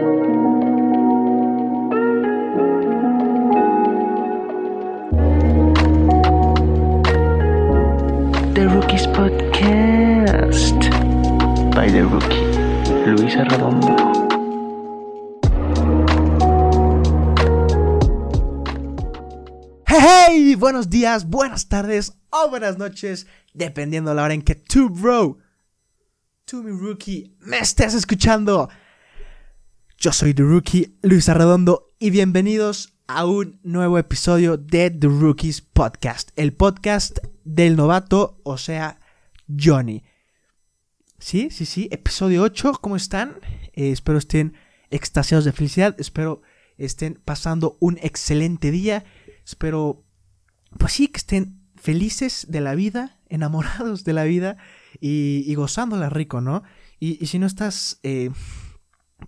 The Rookies Podcast by The Rookie, Luisa Redondo. Hey, buenos días, buenas tardes o buenas noches, dependiendo la hora en que tú, bro, tú, mi rookie, me estés escuchando. Yo soy The Rookie, Luisa Redondo, y bienvenidos a un nuevo episodio de The Rookies Podcast, el podcast del novato, o sea, Johnny. Sí, sí, sí, episodio 8, ¿cómo están? Eh, espero estén extasiados de felicidad, espero estén pasando un excelente día, espero, pues sí, que estén felices de la vida, enamorados de la vida y, y gozándola rico, ¿no? Y, y si no estás, eh,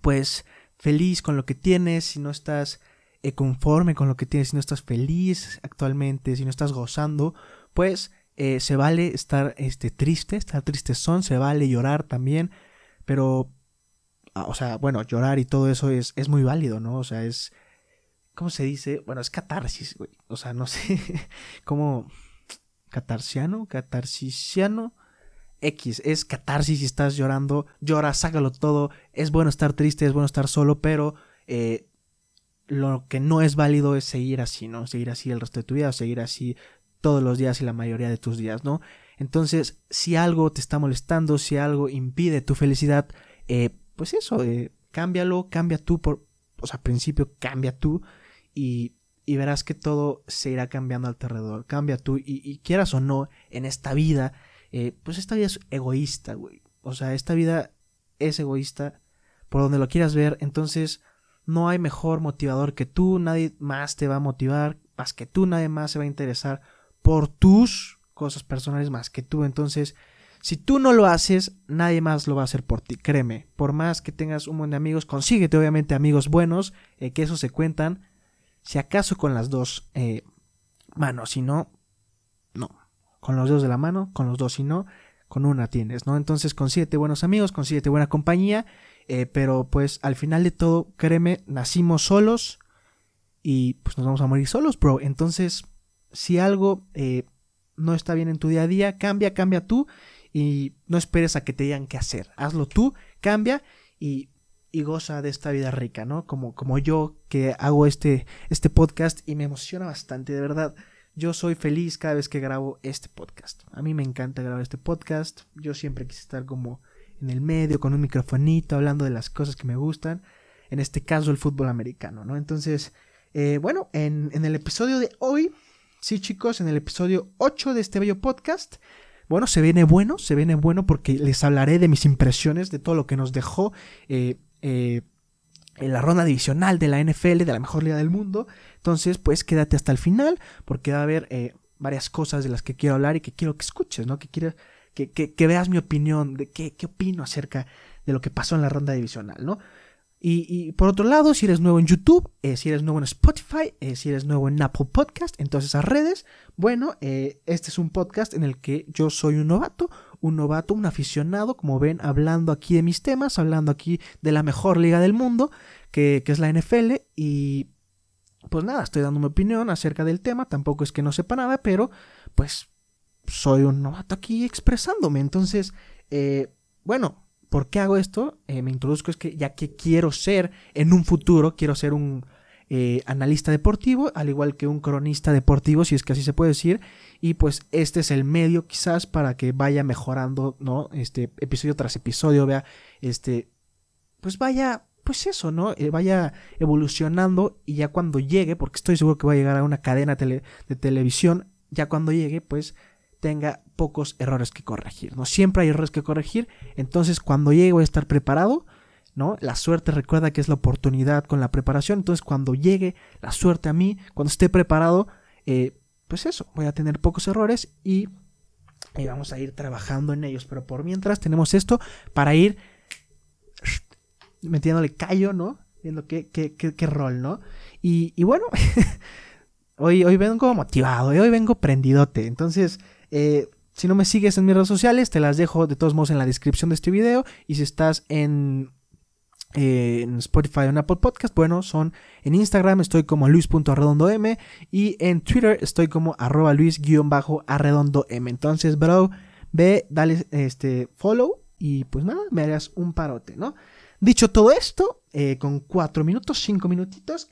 pues, feliz con lo que tienes, si no estás eh, conforme con lo que tienes, si no estás feliz actualmente, si no estás gozando, pues eh, se vale estar este, triste, estar tristezón, se vale llorar también, pero, ah, o sea, bueno, llorar y todo eso es, es muy válido, ¿no? O sea, es, ¿cómo se dice? Bueno, es catarsis, güey. O sea, no sé, ¿cómo? Catarsiano, catarsisiano. X, es catarsis si estás llorando, llora, sácalo todo, es bueno estar triste, es bueno estar solo, pero eh, lo que no es válido es seguir así, ¿no? Seguir así el resto de tu vida, seguir así todos los días y la mayoría de tus días, ¿no? Entonces, si algo te está molestando, si algo impide tu felicidad, eh, pues eso, eh, cámbialo, cambia tú, por, sea, al principio cambia tú y, y, verás que todo se irá cambiando alrededor, cambia tú y quieras o no, en esta vida, eh, pues esta vida es egoísta, güey. O sea, esta vida es egoísta por donde lo quieras ver, entonces no hay mejor motivador que tú, nadie más te va a motivar más que tú, nadie más se va a interesar por tus cosas personales más que tú. Entonces, si tú no lo haces, nadie más lo va a hacer por ti, créeme. Por más que tengas un montón de amigos, consíguete obviamente amigos buenos, eh, que eso se cuentan, si acaso con las dos eh, manos, si no, no. Con los dedos de la mano, con los dos, si no, con una tienes, ¿no? Entonces consíguete buenos amigos, consíguete buena compañía eh, pero pues al final de todo, créeme, nacimos solos y pues nos vamos a morir solos, bro. Entonces, si algo eh, no está bien en tu día a día, cambia, cambia tú y no esperes a que te digan qué hacer. Hazlo tú, cambia y, y goza de esta vida rica, ¿no? Como, como yo que hago este, este podcast y me emociona bastante, de verdad. Yo soy feliz cada vez que grabo este podcast. A mí me encanta grabar este podcast. Yo siempre quise estar como en el medio con un microfonito hablando de las cosas que me gustan. En este caso el fútbol americano, ¿no? Entonces, eh, bueno, en, el episodio de hoy, sí chicos, en el episodio 8 de este bello podcast, bueno, se viene bueno, se viene bueno porque les hablaré de mis impresiones, de todo lo que nos dejó eh, eh, en la ronda divisional de la NFL, de la mejor liga del mundo. Entonces, pues quédate hasta el final porque va a haber eh, varias cosas de las que quiero hablar y que quiero que escuches, ¿no? Que quiero que, que, veas mi opinión, de qué, qué opino acerca de lo que pasó en la ronda divisional, ¿no? Y, y por otro lado, si eres nuevo en YouTube, eh, si eres nuevo en Spotify, eh, si eres nuevo en Apple Podcast, en todas esas redes, bueno, este es un podcast en el que yo soy un novato, un novato, un aficionado, como ven, hablando aquí de mis temas, hablando aquí de la mejor liga del mundo, que, que es la NFL, y pues nada, estoy dando mi opinión acerca del tema, tampoco es que no sepa nada, pero pues soy un novato aquí expresándome. Entonces, eh, bueno, ¿por qué hago esto? Eh, me introduzco es que ya que quiero ser en un futuro, quiero ser un eh, analista deportivo, al igual que un cronista deportivo, si es que así se puede decir. Y pues este es el medio quizás para que vaya mejorando, ¿no? Este episodio tras episodio, vea, este, pues vaya pues eso, ¿no? Eh, vaya evolucionando y ya cuando llegue, porque estoy seguro que va a llegar a una cadena de televisión, ya cuando llegue, pues tenga pocos errores que corregir, ¿no? Siempre hay errores que corregir, entonces cuando llegue voy a estar preparado, ¿no? La suerte recuerda que es la oportunidad con la preparación, entonces cuando llegue la suerte a mí, cuando esté preparado, eh, pues eso, voy a tener pocos errores y, y vamos a ir trabajando en ellos, pero por mientras tenemos esto para ir metiéndole callo, ¿no? Viendo qué, qué, qué, qué rol, ¿no? Y, y bueno, hoy, hoy vengo motivado, hoy vengo prendidote. Entonces, eh, si no me sigues en mis redes sociales, te las dejo de todos modos en la descripción de este video. Y si estás en eh, en Spotify o en Apple Podcast, bueno, son en Instagram estoy como luis.arredondoM y en Twitter estoy como arroba luis-arredondoM. Entonces, bro, ve, dale este follow y pues nada, me harías un parote, ¿no? Dicho todo esto, eh, con cuatro minutos, cinco minutitos,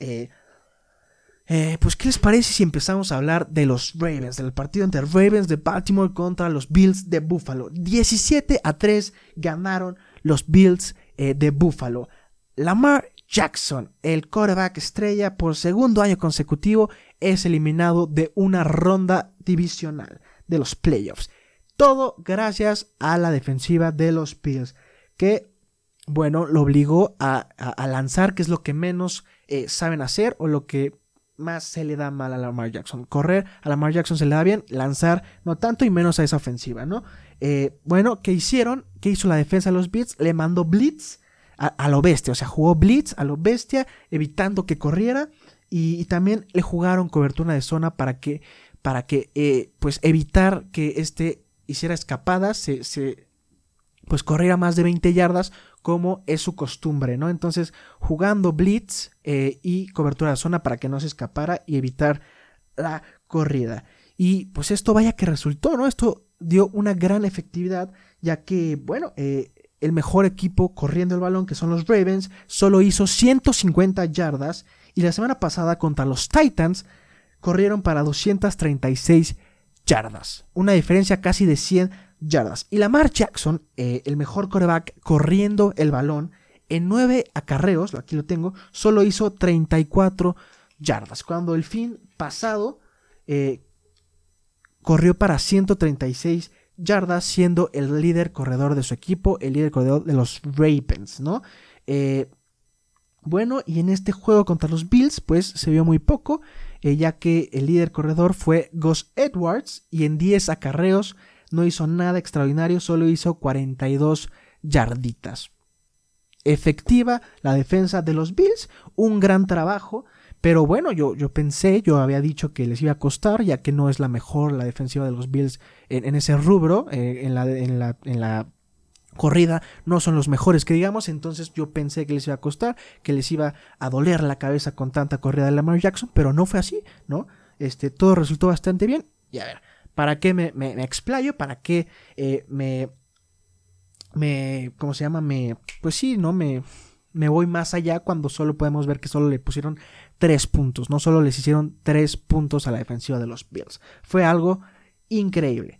eh, pues, ¿qué les parece si empezamos a hablar de los Ravens, del partido entre Ravens de Baltimore contra los Bills de Buffalo? 17 a 3 ganaron los Bills de Buffalo. Lamar Jackson, el quarterback estrella por segundo año consecutivo, es eliminado de una ronda divisional de los playoffs. Todo gracias a la defensiva de los Bills, que, bueno, lo obligó a, lanzar, que es lo que menos eh, saben hacer o lo que más se le da mal a Lamar Jackson. Correr a Lamar Jackson se le da bien, lanzar no tanto y menos a esa ofensiva, ¿no? Eh, bueno, ¿qué hicieron? ¿Qué hizo la defensa de los Bills? Le mandó blitz a, lo bestia, o sea, jugó blitz a lo bestia, evitando que corriera y, también le jugaron cobertura de zona para que, para que, eh, pues, evitar que este hiciera escapadas, se, se pues corriera más de 20 yardas como es su costumbre, ¿no? Entonces jugando blitz eh, y cobertura de zona para que no se escapara y evitar la corrida. Y pues esto vaya que resultó, ¿no? Esto dio una gran efectividad ya que, bueno, eh, el mejor equipo corriendo el balón, que son los Ravens, solo hizo 150 yardas y la semana pasada contra los Titans corrieron para 236 yardas. Una diferencia casi de 100 yardas. Y Lamar Jackson, eh, el mejor coreback corriendo el balón, en 9 acarreos, aquí lo tengo, solo hizo 34 yardas. Cuando el fin pasado eh, corrió para 136 yardas, siendo el líder corredor de su equipo, el líder corredor de los Ravens, ¿no? Eh, bueno, y en este juego contra los Bills, pues se vio muy poco. Eh, ya que el líder corredor fue Gus Edwards y en 10 acarreos no hizo nada extraordinario, solo hizo 42 yarditas. Efectiva la defensa de los Bills, un gran trabajo, pero bueno, yo, yo pensé, yo había dicho que les iba a costar, ya que no es la mejor la defensiva de los Bills en, ese rubro, eh, en, la, en, la, en la corrida no son los mejores que digamos, entonces yo pensé que les iba a costar, que les iba a doler la cabeza con tanta corrida de Lamar Jackson, pero no fue así, ¿no? Este, todo resultó bastante bien. Y a ver, ¿para qué me, explayo? ¿Para qué eh, me, me, ¿cómo se llama? Me, pues sí, ¿no? Me, me voy más allá cuando solo podemos ver que solo le pusieron tres puntos, no solo les hicieron tres puntos a la defensiva de los Bills. Fue algo increíble.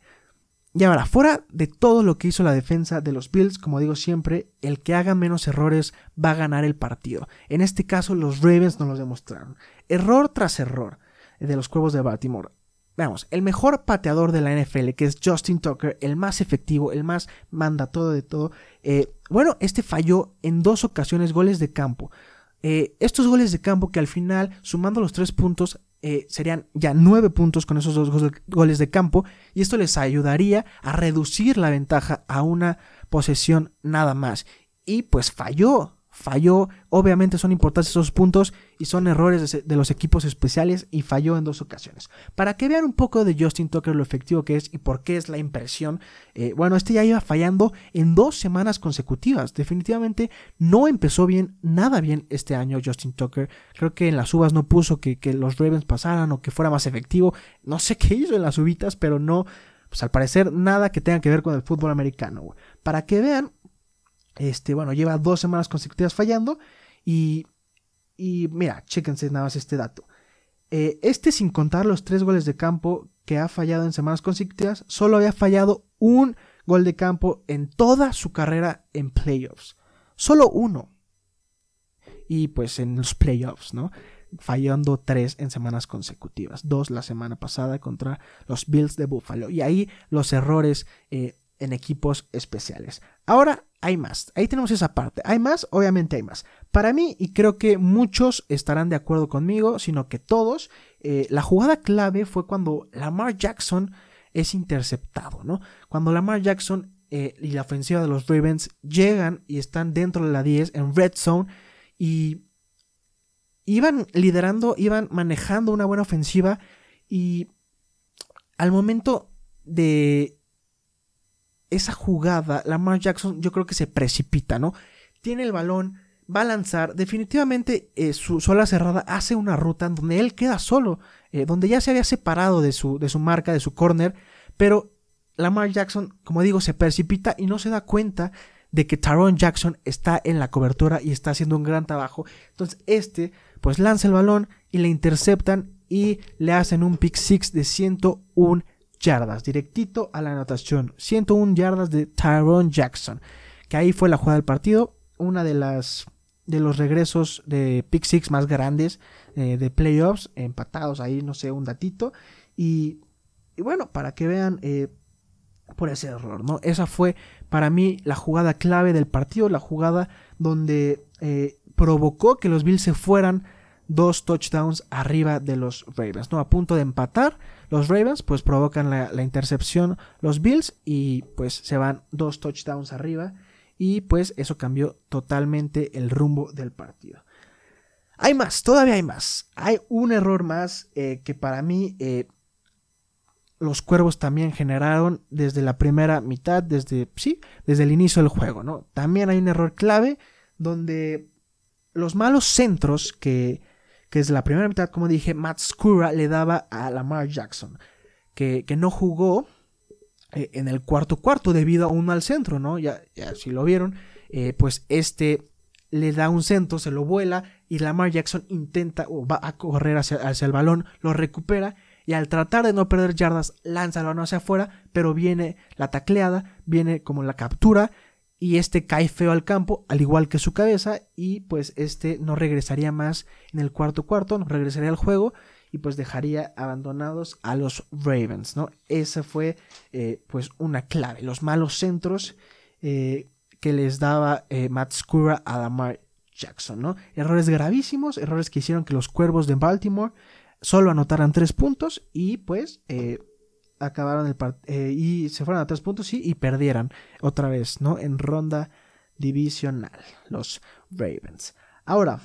Y ahora, fuera de todo lo que hizo la defensa de los Bills, como digo siempre, el que haga menos errores va a ganar el partido. En este caso, los Ravens nos lo demostraron. Error tras error de los Cuervos de Baltimore. Veamos, el mejor pateador de la NFL, que es Justin Tucker, el más efectivo, el más manda todo de todo. Eh, bueno, este falló en dos ocasiones goles de campo. Eh, estos goles de campo que al final, sumando los tres puntos, eh, serían ya nueve puntos con esos dos goles de campo y esto les ayudaría a reducir la ventaja a una posesión nada más. Y pues falló, falló. Obviamente son importantes esos puntos y son errores de, los equipos especiales y falló en dos ocasiones. Para que vean un poco de Justin Tucker lo efectivo que es y por qué es la impresión, eh, bueno, este ya iba fallando en dos semanas consecutivas. Definitivamente no empezó bien, nada bien este año Justin Tucker. Creo que en las uvas no puso que, los Ravens pasaran o que fuera más efectivo. No sé qué hizo en las uvitas, pero no, pues al parecer nada que tenga que ver con el fútbol americano. Para que vean este, bueno, lleva dos semanas consecutivas fallando. Y, y mira, chéquense nada más este dato. Eh, este, sin contar los tres goles de campo que ha fallado en semanas consecutivas, solo había fallado un gol de campo en toda su carrera en playoffs. Solo uno. Y pues en los playoffs, ¿no? Fallando tres en semanas consecutivas. Dos la semana pasada contra los Bills de Buffalo. Y ahí los errores eh, en equipos especiales. Ahora hay más. Ahí tenemos esa parte. Hay más, obviamente hay más. Para mí, y creo que muchos estarán de acuerdo conmigo, sino que todos, eh, la jugada clave fue cuando Lamar Jackson es interceptado, ¿no? Cuando Lamar Jackson eh, y la ofensiva de los Ravens llegan y están dentro de la 10 en red zone y iban liderando, iban manejando una buena ofensiva y al momento de esa jugada, Lamar Jackson yo creo que se precipita, ¿no? Tiene el balón, va a lanzar, definitivamente eh, su sola cerrada hace una ruta en donde él queda solo, eh, donde ya se había separado de su, de su marca, de su corner, pero Lamar Jackson, como digo, se precipita y no se da cuenta de que Tyrone Jackson está en la cobertura y está haciendo un gran trabajo. Entonces este pues lanza el balón y le interceptan y le hacen un pick six de 101 yardas, directito a la anotación. 101 yardas de Tyrone Jackson, que ahí fue la jugada del partido, una de las de los regresos de pick six más grandes eh, de playoffs, empatados ahí, no sé, un datito. Y, bueno, para que vean eh, por ese error, ¿no? Esa fue para mí la jugada clave del partido, la jugada donde eh, provocó que los Bills se fueran dos touchdowns arriba de los Ravens, ¿no? A punto de empatar, los Ravens pues provocan la, intercepción los Bills y pues se van dos touchdowns arriba y pues eso cambió totalmente el rumbo del partido. Hay más, todavía hay más. Hay un error más eh, que para mí eh, los cuervos también generaron desde la primera mitad, desde, sí, desde el inicio del juego, ¿no? También hay un error clave donde los malos centros que, que desde la primera mitad, como dije, Matt Scura le daba a Lamar Jackson, que, que no jugó eh, en el cuarto cuarto debido a un mal centro, ¿no? Ya, ya si lo vieron, pues este le da un centro, se lo vuela y Lamar Jackson intenta o va a correr hacia, el balón, lo recupera y al tratar de no perder yardas lanza el balón hacia afuera, pero viene la tacleada, viene como la captura y este cae feo al campo, al igual que su cabeza y pues este no regresaría más en el cuarto cuarto, no regresaría al juego y pues dejaría abandonados a los Ravens, ¿no? Esa fue eh, pues una clave, los malos centros eh, que les daba eh, Matt Scura a Lamar Jackson, ¿no? Errores gravísimos, errores que hicieron que los cuervos de Baltimore solo anotaran tres puntos y pues acabaron el eh, y se fueron a tres puntos y perdieran otra vez, ¿no? En ronda divisional, los Ravens. Ahora,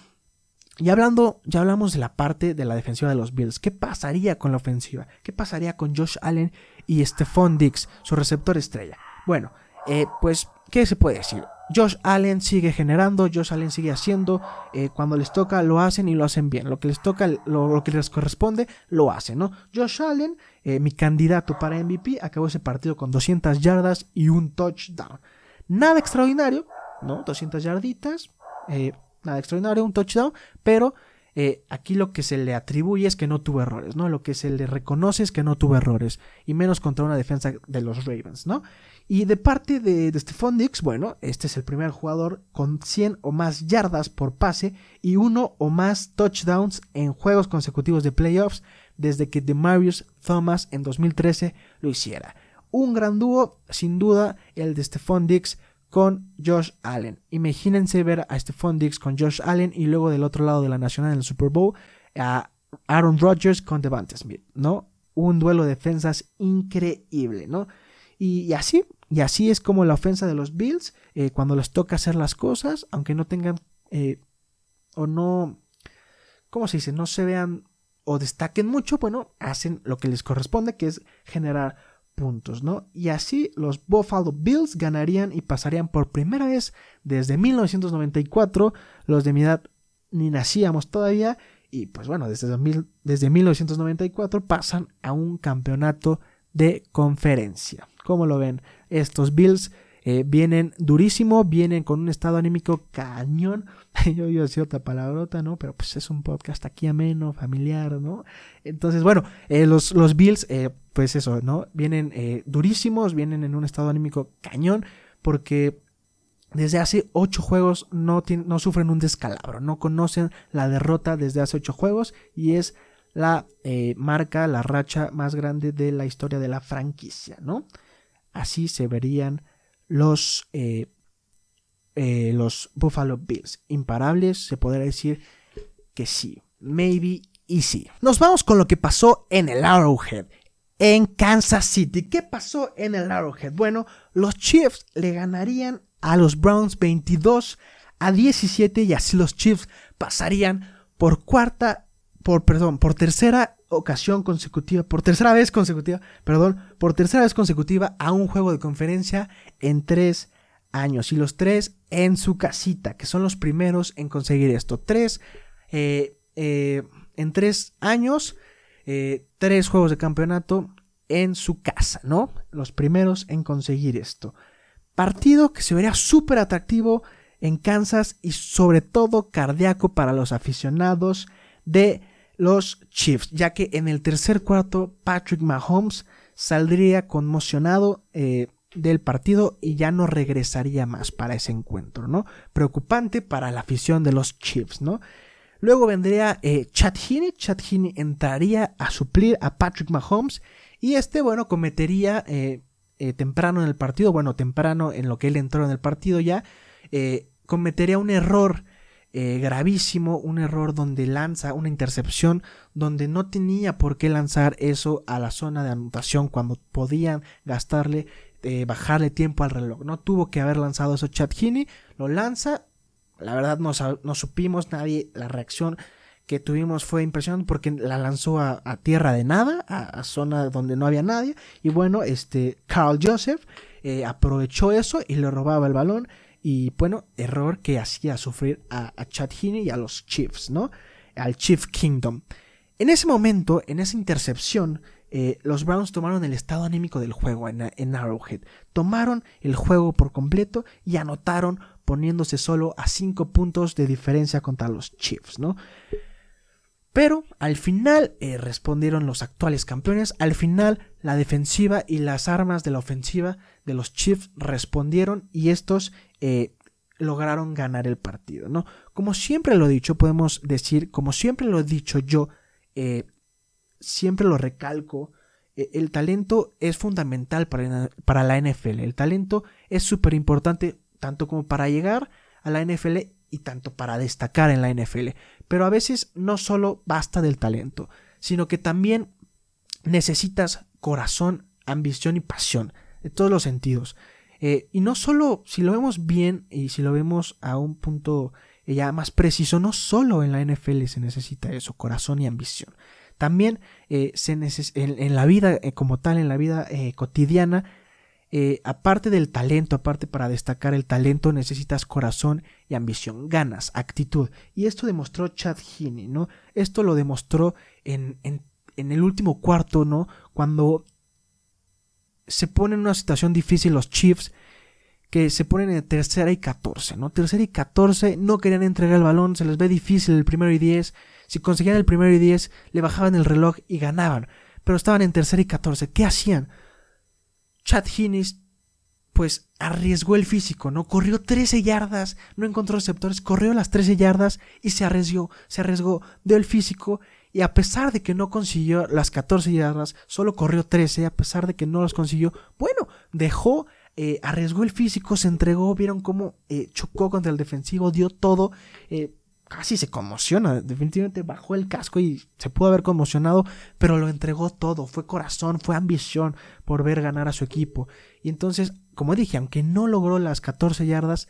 ya hablando, ya hablamos de la parte de la defensiva de los Bills. ¿Qué pasaría con la ofensiva? ¿Qué pasaría con Josh Allen y Stephon Diggs, su receptor estrella? Bueno, eh, pues, ¿qué se puede decir? Josh Allen sigue generando, Josh Allen sigue haciendo, eh, cuando les toca lo hacen y lo hacen bien, lo que les toca, lo, que les corresponde, lo hacen, ¿no? Josh Allen, eh, mi candidato para MVP, acabó ese partido con 200 yardas y un touchdown. Nada extraordinario, ¿no? 200 yarditas, nada extraordinario, un touchdown, pero aquí lo que se le atribuye es que no tuvo errores, ¿no? Lo que se le reconoce es que no tuvo errores, y menos contra una defensa de los Ravens, ¿no? Y de parte de, Stephon Dix, bueno, este es el primer jugador con 100 o más yardas por pase y uno o más touchdowns en juegos consecutivos de playoffs desde que Demarius Thomas en 2013 lo hiciera. Un gran dúo, sin duda, el de Stephon Dix con Josh Allen. Imagínense ver a Stephon Dix con Josh Allen y luego del otro lado de la Nacional en el Super Bowl a Aaron Rodgers con Devante Smith, ¿no? Un duelo de defensas increíble, ¿no? Y, así, y así es como la ofensa de los Bills, eh, cuando les toca hacer las cosas, aunque no tengan eh, o no, ¿cómo se dice? No se vean o destaquen mucho, bueno, hacen lo que les corresponde, que es generar puntos, ¿no? Y así los Buffalo Bills ganarían y pasarían por primera vez desde 1994, los de mi edad ni nacíamos todavía, y pues bueno, desde, desde 1994 pasan a un campeonato de conferencia. ¿Cómo lo ven? Estos Bills eh, vienen durísimo, vienen con un estado anímico cañón. Yo iba a decir otra palabrota, ¿no? Pero pues es un podcast aquí ameno, familiar, ¿no? Entonces, bueno, eh, los, los, Bills, eh, pues eso, ¿no? Vienen durísimos, vienen en un estado anímico cañón, porque desde hace ocho juegos no, no sufren un descalabro, no conocen la derrota desde hace ocho juegos y es la marca, la racha más grande de la historia de la franquicia, ¿no? Así se verían los, eh, eh, los Buffalo Bills. Imparables, se podría decir que sí. Maybe y sí. Nos vamos con lo que pasó en el Arrowhead. En Kansas City. ¿Qué pasó en el Arrowhead? Bueno, los Chiefs le ganarían a los Browns 22 a 17 y así los Chiefs pasarían por cuarta, por perdón, por tercera ocasión consecutiva, por tercera vez consecutiva, perdón, por tercera vez consecutiva a un juego de conferencia en tres años y los tres en su casita, que son los primeros en conseguir esto. Tres, eh, eh, en tres años, eh, tres juegos de campeonato en su casa, ¿no? Los primeros en conseguir esto. Partido que se vería súper atractivo en Kansas y sobre todo cardíaco para los aficionados de los Chiefs, ya que en el tercer cuarto Patrick Mahomes saldría conmocionado eh, del partido y ya no regresaría más para ese encuentro, ¿no? Preocupante para la afición de los Chiefs, ¿no? Luego vendría eh, Chad Heaney, Chad Heaney entraría a suplir a Patrick Mahomes y este, bueno, cometería eh, temprano en el partido, bueno, temprano en lo que él entró en el partido ya, cometería un error gravísimo, un error donde lanza una intercepción, donde no tenía por qué lanzar eso a la zona de anotación cuando podían gastarle bajarle tiempo al reloj. No tuvo que haber lanzado eso Chad Heaney, lo lanza. La verdad no, no supimos nadie la reacción que tuvimos fue impresionante porque la lanzó a, tierra de nada, a, zona donde no había nadie. Y bueno, este Carl Joseph eh, aprovechó eso y le robaba el balón. Y bueno, error que hacía sufrir a, Chad Heaney y a los Chiefs, ¿no? Al Chief Kingdom. En ese momento, en esa intercepción, eh, los Browns tomaron el estado anímico del juego en, Arrowhead. Tomaron el juego por completo y anotaron poniéndose solo a 5 puntos de diferencia contra los Chiefs, ¿no? Pero al final eh, respondieron los actuales campeones. Al final la defensiva y las armas de la ofensiva de los Chiefs respondieron y estos eh, lograron ganar el partido, ¿no? Como siempre lo he dicho, podemos decir, como siempre lo he dicho yo, siempre lo recalco, e, el talento es fundamental para, para la NFL. El talento es súper importante tanto como para llegar a la NFL y tanto para destacar en la NFL. Pero a veces no solo basta del talento, sino que también necesitas corazón, ambición y pasión, de todos los sentidos. Eh, y no solo, si lo vemos bien y si lo vemos a un punto ya más preciso, no solo en la NFL se necesita eso, corazón y ambición. También eh, se en, la vida eh, como tal, en la vida eh, cotidiana, aparte del talento, aparte para destacar el talento, necesitas corazón y ambición, ganas, actitud. Y esto demostró Chad Heaney, ¿no? Esto lo demostró en, en, en el último cuarto, ¿no? Cuando se ponen en una situación difícil los Chiefs que se ponen en tercera y 14, ¿no? Tercera y 14, no querían entregar el balón, se les ve difícil el primero y 10, si conseguían el primero y 10, le bajaban el reloj y ganaban. Pero estaban en tercera y 14. ¿Qué hacían? Chad Hinnis, pues arriesgó el físico, ¿no? Corrió 13 yardas, no encontró receptores, corrió las 13 yardas y se arriesgó, se arriesgó, dio el físico y a pesar de que no consiguió las 14 yardas, solo corrió 13, a pesar de que no las consiguió, bueno, dejó, eh, arriesgó el físico, se entregó, vieron cómo eh, chocó contra el defensivo, dio todo, eh, casi se conmociona. Definitivamente bajó el casco y se pudo haber conmocionado, pero lo entregó todo. Fue corazón, fue ambición por ver ganar a su equipo. Y entonces, como dije, aunque no logró las 14 yardas,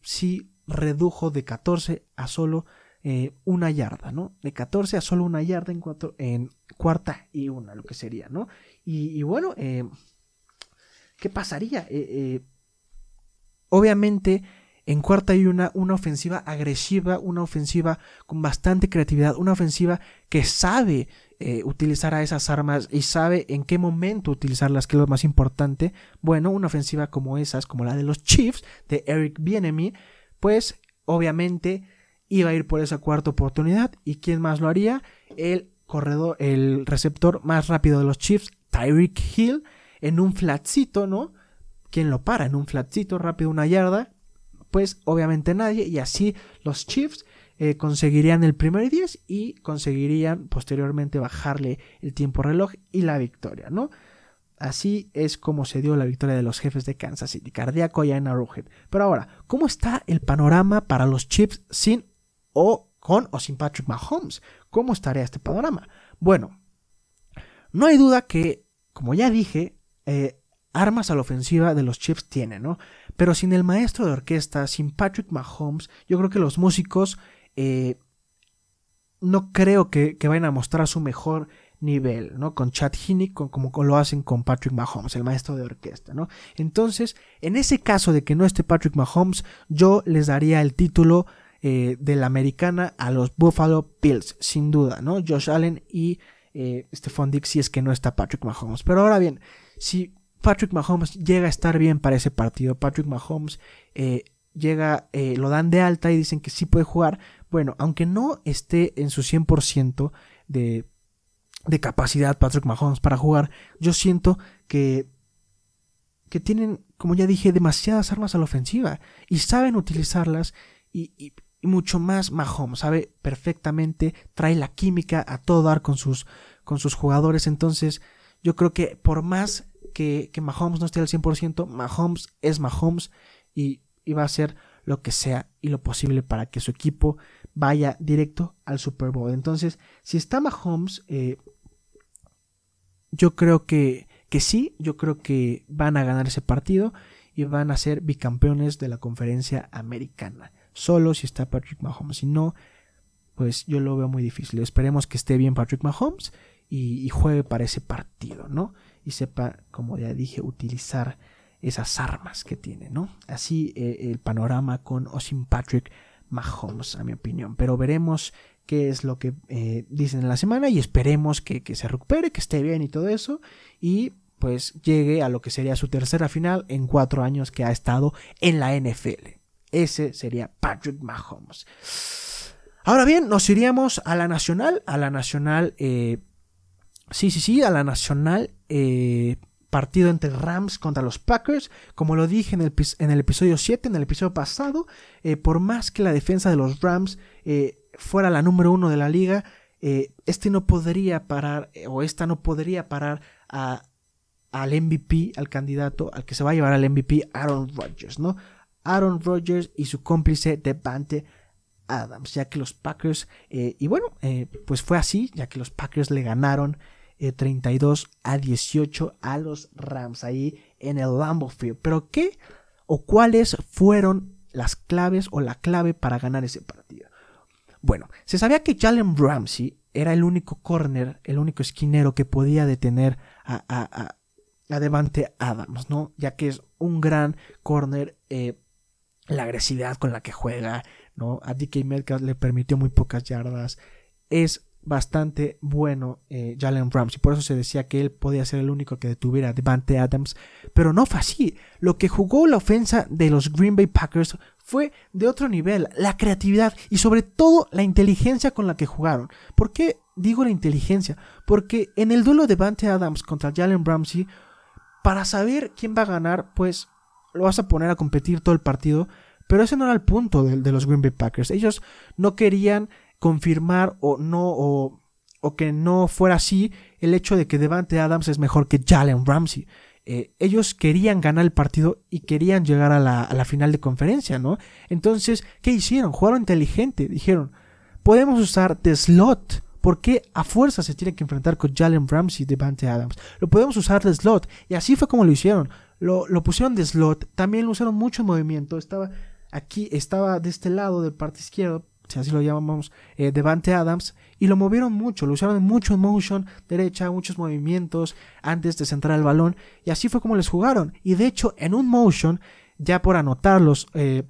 sí redujo de 14 a solo eh, una yarda, ¿no? De 14 a solo una yarda en, en cuarta y una, lo que sería, ¿no? Y, bueno, eh, ¿qué pasaría? obviamente en cuarta hay una, una ofensiva agresiva, una ofensiva con bastante creatividad, una ofensiva que sabe eh, utilizar a esas armas y sabe en qué momento utilizarlas, que es lo más importante. Bueno, una ofensiva como esas, como la de los Chiefs, de Eric Bienemy, pues obviamente iba a ir por esa cuarta oportunidad. ¿Y quién más lo haría? El corredor, el receptor más rápido de los Chiefs, Tyreek Hill, en un flatcito, ¿no? ¿Quién lo para? En un flatcito rápido, una yarda pues obviamente nadie y así los Chiefs eh, conseguirían el primer 10 y conseguirían posteriormente bajarle el tiempo reloj y la victoria, ¿no? Así es como se dio la victoria de los jefes de Kansas City, cardíaco ya en Arrowhead. Pero ahora, ¿cómo está el panorama para los Chiefs sin o con o sin Patrick Mahomes? ¿Cómo estaría este panorama? Bueno, no hay duda que, como ya dije, eh, armas a la ofensiva de los Chiefs tienen, ¿no? Pero sin el maestro de orquesta, sin Patrick Mahomes, yo creo que los músicos eh, no creo que, vayan a mostrar su mejor nivel, ¿no? Con Chad Henne, como lo hacen con Patrick Mahomes, el maestro de orquesta, ¿no? Entonces, en ese caso de que no esté Patrick Mahomes, yo les daría el título eh, de la americana a los Buffalo Bills, sin duda, ¿no? Josh Allen y eh, Stephon Dix si es que no está Patrick Mahomes. Pero ahora bien, si Patrick Mahomes llega a estar bien para ese partido, Patrick Mahomes eh, llega, eh, lo dan de alta y dicen que sí puede jugar, bueno, aunque no esté en su 100% de, de capacidad Patrick Mahomes para jugar, yo siento que, que tienen, como ya dije, demasiadas armas a la ofensiva y saben utilizarlas y, mucho más Mahomes, sabe perfectamente, trae la química a todo dar con sus, con sus jugadores, entonces yo creo que por más que, que Mahomes no esté al 100%, Mahomes es Mahomes y, y va a hacer lo que sea y lo posible para que su equipo vaya directo al Super Bowl. Entonces, si está Mahomes, eh, yo creo que, que sí, yo creo que van a ganar ese partido y van a ser bicampeones de la conferencia americana. Solo si está Patrick Mahomes. Si no, pues yo lo veo muy difícil. Esperemos que esté bien Patrick Mahomes y, juegue para ese partido, ¿no? Y sepa, como ya dije, utilizar esas armas que tiene, ¿no? Así eh, el panorama con Osim Patrick Mahomes, a mi opinión. Pero veremos qué es lo que eh, dicen en la semana y esperemos que, se recupere, que esté bien y todo eso. Y pues llegue a lo que sería su tercera final en cuatro años que ha estado en la NFL. Ese sería Patrick Mahomes. Ahora bien, nos iríamos a la nacional, a la nacional, eh, sí, sí, sí, a la nacional partido entre Rams contra los Packers. Como lo dije en el, episodio 7, en el episodio pasado, eh, por más que la defensa de los Rams eh, fuera la número uno de la liga, eh, este no podría parar, o esta no podría parar a, al MVP, al candidato, al que se va a llevar al MVP, Aaron Rodgers, ¿no? Aaron Rodgers y su cómplice Devante Adams, ya que los Packers, y bueno, pues fue así, ya que los Packers le ganaron 32 eh, a 18 a los Rams ahí en el Lambeau Field. Pero ¿qué o cuáles fueron las claves o la clave para ganar ese partido? Bueno, se sabía que Jalen Ramsey era el único corner, el único esquinero que podía detener a, a, a, Devante Adams, ¿no? Ya que es un gran corner, eh, la agresividad con la que juega, ¿no? A DK Metcalf le permitió muy pocas yardas. Es bastante bueno eh, Jalen Ramsey. Por eso se decía que él podía ser el único que detuviera a Devante Adams. Pero no fue así. Lo que jugó la ofensa de los Green Bay Packers fue de otro nivel. La creatividad y sobre todo la inteligencia con la que jugaron. ¿Por qué digo la inteligencia? Porque en el duelo de Devante Adams contra Jalen Ramsey, para saber quién va a ganar, pues lo vas a poner a competir todo el partido. Pero ese no era el punto de, de los Green Bay Packers. Ellos no querían confirmar o no o, que no fuera así el hecho de que Devante Adams es mejor que Jalen Ramsey. Eh, ellos querían ganar el partido y querían llegar a la, final de conferencia, ¿no? Entonces, ¿qué hicieron? Jugaron inteligente. Dijeron, podemos usar The Slot. ¿Por qué a fuerza se tiene que enfrentar con Jalen Ramsey y Devante Adams? Lo podemos usar de slot. Y así fue como lo hicieron. Lo, lo pusieron de slot. También lo usaron mucho en movimiento. Estaba aquí, estaba de este lado del parte izquierdo si así lo llamamos, eh, Devante Adams, y lo movieron mucho, lo usaron mucho en motion, derecha, muchos movimientos antes de centrar el balón, y así fue como les jugaron. Y de hecho, en un motion, ya por anotar los eh,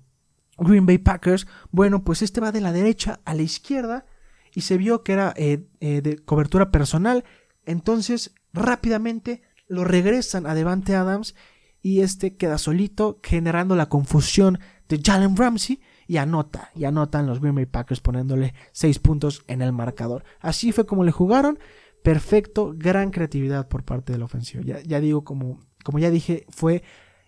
Green Bay Packers, bueno, pues este va de la derecha a la izquierda, y se vio que era eh, de cobertura personal, entonces rápidamente lo regresan a Devante Adams, y este queda solito, generando la confusión de Jalen Ramsey, y anota, y anotan los Green Bay Packers poniéndole 6 puntos en el marcador. Así fue como le jugaron, perfecto, gran creatividad por parte de la ofensiva. Ya, digo, como, como ya dije, fue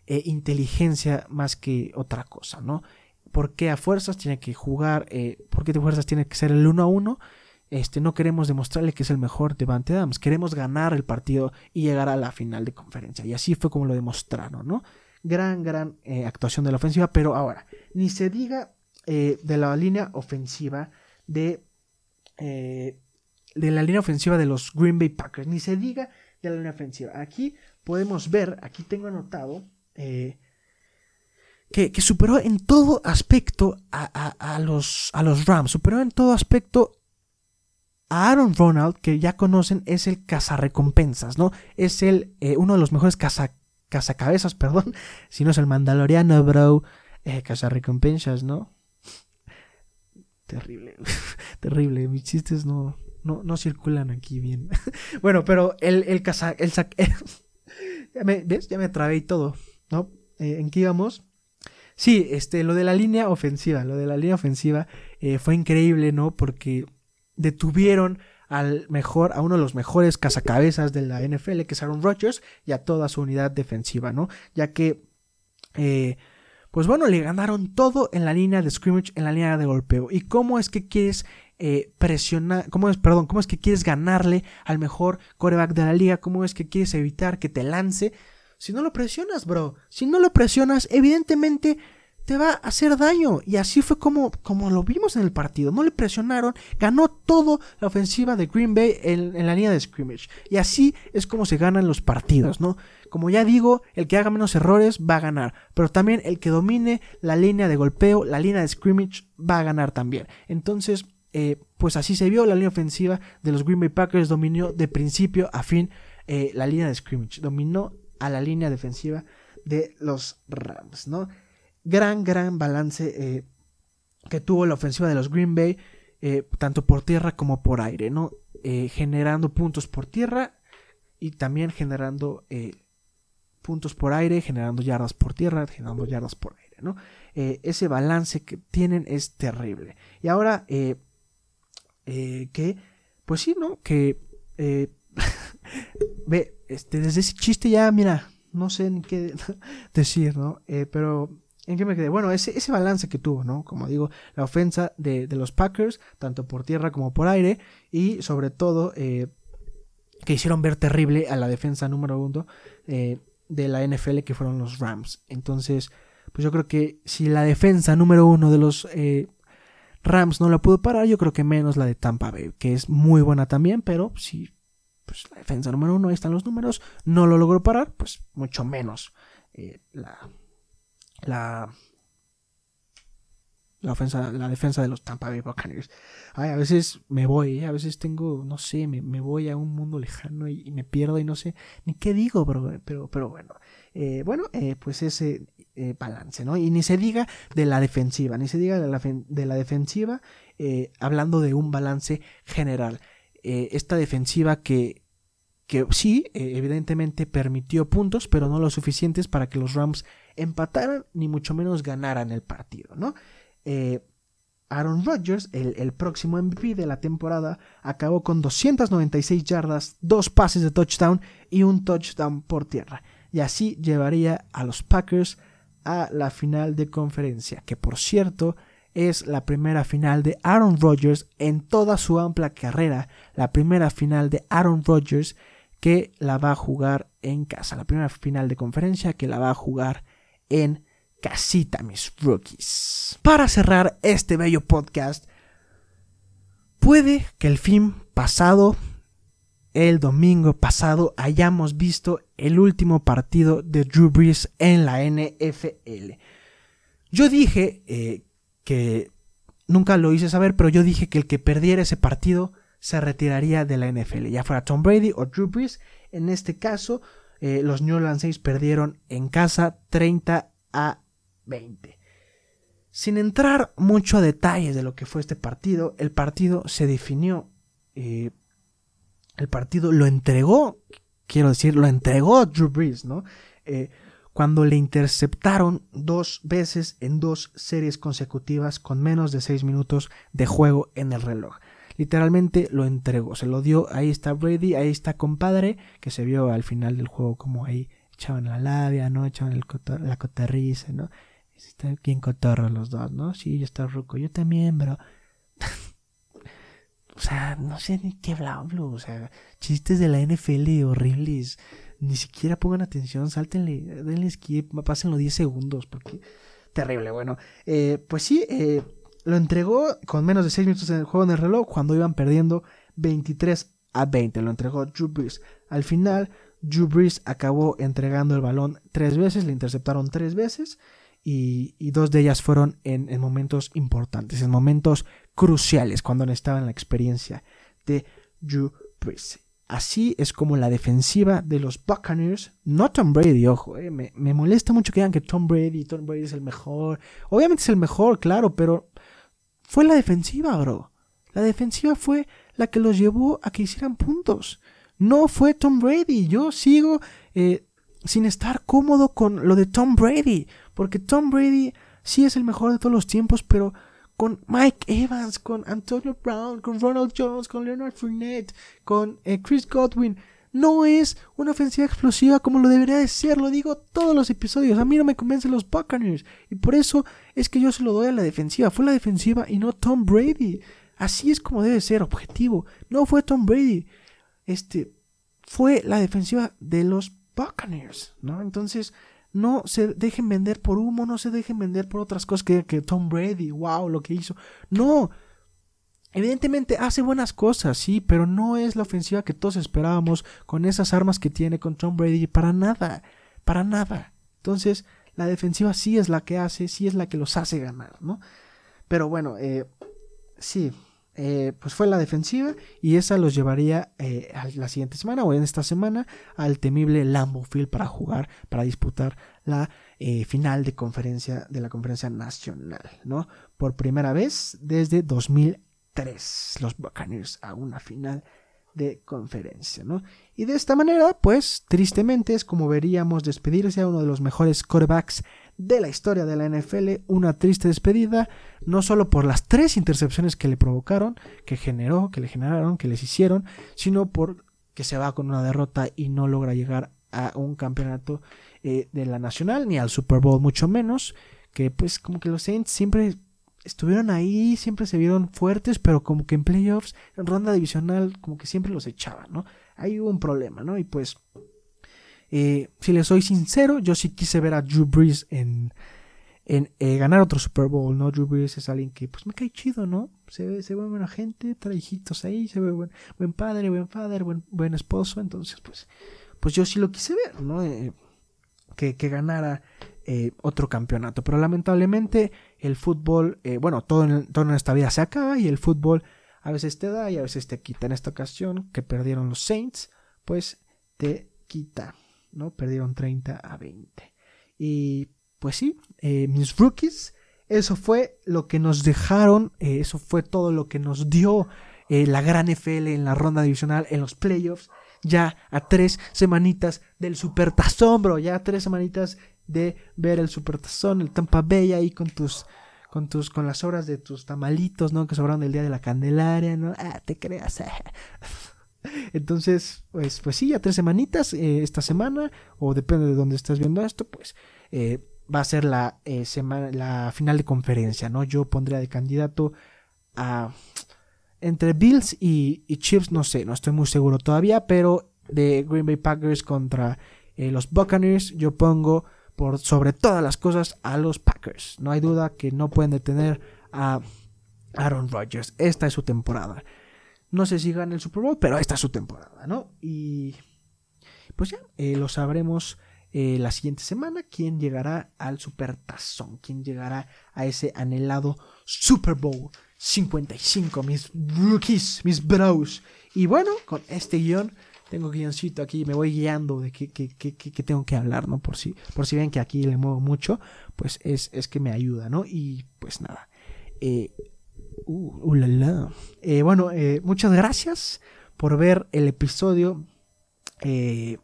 eh, inteligencia más que otra cosa, ¿no? Porque a fuerzas tiene que jugar, eh, porque a fuerzas tiene que ser el 1 a 1. Este, no queremos demostrarle que es el mejor de Devante Adams, queremos ganar el partido y llegar a la final de conferencia. Y así fue como lo demostraron, ¿no? Gran, gran eh, actuación de la ofensiva, pero ahora, ni se diga eh, de la línea ofensiva de, eh, de la línea ofensiva de los Green Bay Packers, ni se diga de la línea ofensiva. Aquí podemos ver, aquí tengo anotado, que, que, superó en todo aspecto a, a, los, a los Rams, superó en todo aspecto Aaron Ronald, que ya conocen, es el cazarrecompensas, ¿no? Es el, eh, uno de los mejores caza, cazacabezas, perdón, si no es el mandaloriano, bro. Eh, cazarrecompensas, ¿no? Terrible, terrible, mis chistes no, no, no circulan aquí bien. bueno, pero el, el caza, el, me, ¿ves? Ya me trabé y todo, ¿no? Eh, ¿En qué íbamos? Sí, este, lo de la línea ofensiva, lo de la línea ofensiva eh, fue increíble, ¿no? Porque detuvieron al mejor, a uno de los mejores cazacabezas de la NFL, que es Aaron Rodgers, y a toda su unidad defensiva, ¿no? Ya que, eh, pues bueno, le ganaron todo en la línea de scrimmage, en la línea de golpeo. ¿Y cómo es que quieres eh, presionar, cómo es, perdón, cómo es que quieres ganarle al mejor coreback de la liga? ¿Cómo es que quieres evitar que te lance? Si no lo presionas, bro, si no lo presionas, evidentemente te va a hacer daño. Y así fue como, como lo vimos en el partido. No le presionaron, ganó todo la ofensiva de Green Bay en, la línea de scrimmage. Y así es como se ganan los partidos, ¿no? Como ya digo, el que haga menos errores va a ganar. Pero también el que domine la línea de golpeo, la línea de scrimmage, va a ganar también. Entonces, eh, pues así se vio la línea ofensiva de los Green Bay Packers. Dominó de principio a fin eh, la línea de scrimmage. Dominó a la línea defensiva de los Rams, ¿no? Gran, gran balance eh, que tuvo la ofensiva de los Green Bay, eh, tanto por tierra como por aire, ¿no? Eh, generando puntos por tierra y también generando puntos por aire, generando yardas por tierra, generando yardas por aire, ¿no? Ese balance que tienen es terrible. Y ahora, que, pues sí, ¿no? Que, ve, este, desde ese chiste ya, mira, no sé ni qué decir, ¿no? Pero, ¿en qué me quedé? Bueno, ese, ese balance que tuvo, ¿no? Como digo, la ofensa de, de los Packers, tanto por tierra como por aire, y sobre todo, eh, que hicieron ver terrible a la defensa número uno eh, de la NFL, que fueron los Rams. Entonces, pues yo creo que si la defensa número uno de los eh, Rams no la pudo parar, yo creo que menos la de Tampa Bay, que es muy buena también, pero si pues, la defensa número uno, ahí están los números, no lo logró parar, pues mucho menos la, la, la, la defensa de los Tampa Bay Buccaneers. Ay, a veces me voy, ¿eh? a veces tengo, no sé, me, voy a un mundo lejano y, me pierdo y no sé ni qué digo, pero, pero, pero bueno. Eh, bueno, eh, pues ese eh, balance, ¿no? Y ni se diga de la defensiva, ni se diga de la, de la defensiva, eh, hablando de un balance general. Eh, esta defensiva que, que sí, evidentemente permitió puntos, pero no lo suficientes para que los Rams empataran, ni mucho menos ganaran el partido, ¿no? Aaron Rodgers, el, el, próximo MVP de la temporada, acabó con 296 yardas, dos pases de touchdown y un touchdown por tierra. Y así llevaría a los Packers a la final de conferencia, que por cierto es la primera final de Aaron Rodgers en toda su amplia carrera, la primera final de Aaron Rodgers que la va a jugar en casa, la primera final de conferencia que la va a jugar en casita, mis rookies. Para cerrar este bello podcast, puede que el fin pasado, el domingo pasado, hayamos visto el último partido de Drew Brees en la NFL. Yo dije eh, que nunca lo hice saber, pero yo dije que el que perdiera ese partido se retiraría de la NFL, ya fuera Tom Brady o Drew Brees. En este caso, eh, los New Orleans Saints perdieron en casa 30 a 20. Sin entrar mucho a detalles de lo que fue este partido, el partido se definió. Eh, el partido lo entregó, quiero decir, lo entregó Drew Brees, ¿no? Eh, cuando le interceptaron dos veces en dos series consecutivas con menos de seis minutos de juego en el reloj. Literalmente lo entregó, se lo dio, ahí está Brady, ahí está compadre, que se vio al final del juego como ahí echaban la labia, ¿no? Echaban el la cotarriza, ¿no? Está bien cotorro los dos, ¿no? Sí, yo estoy ruco, yo también, bro. o sea, no sé ni qué hablo, o sea, chistes de la NFL horribles. Ni siquiera pongan atención, sáltenle, denle skip, pásenlo 10 segundos, porque terrible, bueno. Eh, pues sí, eh, lo entregó con menos de 6 minutos en el juego en el reloj, cuando iban perdiendo 23 a 20, lo entregó Drew Brees. Al final, Drew Brees acabó entregando el balón tres veces, le interceptaron tres veces y, y dos de ellas fueron en, en, momentos importantes, en momentos cruciales, cuando necesitaban la experiencia de Drew Brees. Así es como la defensiva de los Buccaneers, no Tom Brady, ojo, eh, me, me, molesta mucho que digan que Tom Brady, Tom Brady es el mejor. Obviamente es el mejor, claro, pero fue la defensiva, bro. La defensiva fue la que los llevó a que hicieran puntos. No fue Tom Brady. Yo sigo eh, sin estar cómodo con lo de Tom Brady, porque Tom Brady sí es el mejor de todos los tiempos, pero con Mike Evans, con Antonio Brown, con Ronald Jones, con Leonard Fournette, con eh, Chris Godwin. No es una ofensiva explosiva como lo debería de ser, lo digo todos los episodios. A mí no me convencen los Buccaneers. Y por eso es que yo se lo doy a la defensiva. Fue la defensiva y no Tom Brady. Así es como debe ser, objetivo. No fue Tom Brady. Este fue la defensiva de los Buccaneers, ¿no? Entonces, no se dejen vender por humo, no se dejen vender por otras cosas que, que Tom Brady, wow, lo que hizo. No, Evidentemente hace buenas cosas, sí, pero no es la ofensiva que todos esperábamos con esas armas que tiene con Tom Brady. Para nada, para nada. Entonces, la defensiva sí es la que hace, sí es la que los hace ganar, ¿no? Pero bueno, eh, sí, eh, pues fue la defensiva y esa los llevaría eh, a la siguiente semana o en esta semana al temible Lambeau Field para jugar, para disputar la eh, final de conferencia de la conferencia nacional, ¿no? Por primera vez desde 2003 los Buccaneers a una final de conferencia, ¿no? Y de esta manera, pues, tristemente es como veríamos despedirse a uno de los mejores quarterbacks de la historia de la NFL, una triste despedida, no solo por las tres intercepciones que le provocaron, que generó, que le generaron, que les hicieron, sino por que se va con una derrota y no logra llegar a un campeonato eh, de la nacional, ni al Super Bowl mucho menos, que pues como que los Saints siempre estuvieron ahí, siempre se vieron fuertes, pero como que en playoffs, en ronda divisional, como que siempre los echaban, ¿no? Ahí hubo un problema, ¿no? Y pues eh, si les soy sincero, yo sí quise ver a Drew Brees en, en eh, ganar otro Super Bowl, ¿no? Drew Brees es alguien que pues me cae chido, ¿no? Se ve, se ve buena gente, trae hijitos ahí, se ve buen, buen padre, buen padre, buen, esposo, entonces pues, pues yo sí lo quise ver, ¿no? Eh, que, que, ganara otro campeonato, pero lamentablemente el fútbol, bueno, todo en, todo en esta vida se acaba y el fútbol a veces te da y a veces te quita. En esta ocasión que perdieron los Saints, pues te quita. ¿no? Perdieron 30 a 20. Y pues sí, eh, mis rookies, eso fue lo que nos dejaron, eh, eso fue todo lo que nos dio eh, la gran FL en la ronda divisional, en los playoffs, ya a tres semanitas del supertazón, bro, ya a tres semanitas de ver el supertazón, el Tampa Bay ahí con tus con tus con las obras de tus tamalitos, ¿no? Que sobraron del día de la Candelaria, ¿no? Ah, te creas. Entonces, pues, pues sí, ya tres semanitas eh, esta semana, o depende de dónde estés viendo esto, pues eh, va a ser la, eh, semana, la final de conferencia, ¿no? Yo pondría de candidato a... Entre Bills y, Chiefs, no sé, no estoy muy seguro todavía, pero de Green Bay Packers contra los Buccaneers, yo pongo por sobre todas las cosas a los Packers. No hay duda que no pueden detener a Aaron Rodgers. Esta es su temporada. No sé si gana el Super Bowl, pero esta es su temporada, ¿no? Y pues ya, eh, lo sabremos eh, la siguiente semana quién llegará al Super Tazón, quién llegará a ese anhelado Super Bowl 55, mis rookies, mis bros. Y bueno, con este guion, tengo guioncito aquí, me voy guiando de qué, tengo que hablar, ¿no? Por si, por si ven que aquí le muevo mucho, pues es, es que me ayuda, ¿no? Y pues nada. Eh, Uh, eh, bueno, eh, muchas gracias por ver el episodio eh,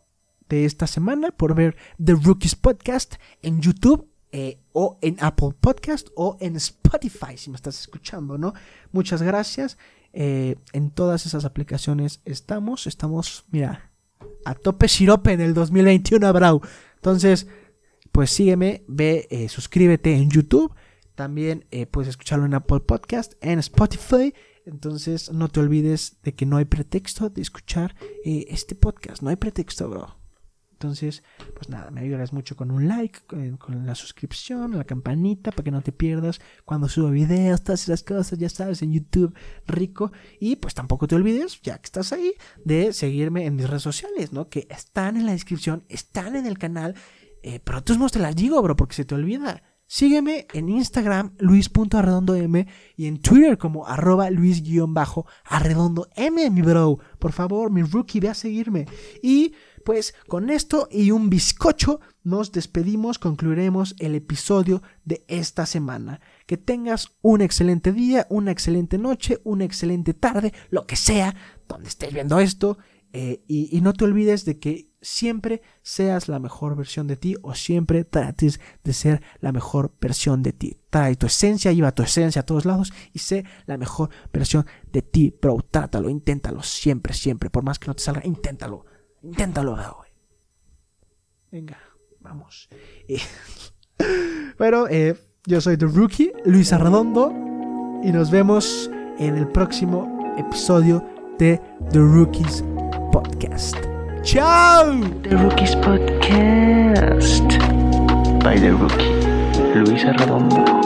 de esta semana, por ver The Rookies Podcast en YouTube o en Apple Podcast o en Spotify, si me estás escuchando, ¿no? Muchas gracias. En todas esas aplicaciones estamos, estamos, mira, a tope sirope en el 2021, Brau. Entonces, pues sígueme, ve, suscríbete en YouTube también eh, puedes escucharlo en Apple Podcast, en Spotify. Entonces no te olvides de que no hay pretexto de escuchar eh, este podcast. No hay pretexto, bro. Entonces, pues nada, me ayudarás mucho con un like, con, la suscripción, la campanita para que no te pierdas cuando subo videos, todas esas cosas, ya sabes, en YouTube rico. Y pues tampoco te olvides, ya que estás ahí, de seguirme en mis redes sociales, ¿no? Que están en la descripción, están en el canal. Eh, pero todos modos te las digo, bro, porque se te olvida. Sígueme en Instagram, luis.arredondoM, y en Twitter como arroba luis-arredondoM, mi bro. Por favor, mi rookie, ve a seguirme. Y pues con esto y un bizcocho nos despedimos, concluiremos el episodio de esta semana. Que tengas un excelente día, una excelente noche, una excelente tarde, lo que sea, donde estés viendo esto. Eh, y, no te olvides de que siempre seas la mejor versión de ti o siempre trates de ser la mejor versión de ti. Trae tu esencia, lleva tu esencia a todos lados y sé la mejor versión de ti, bro. Trátalo, inténtalo siempre, siempre. Por más que no te salga, inténtalo. Inténtalo, güey. Venga, vamos. pero eh, yo soy The Rookie, Luis Arredondo, y nos vemos en el próximo episodio de The Rookies Podcast. ¡Chao! The Rookies Podcast. By The Rookie, Luis Arredondo.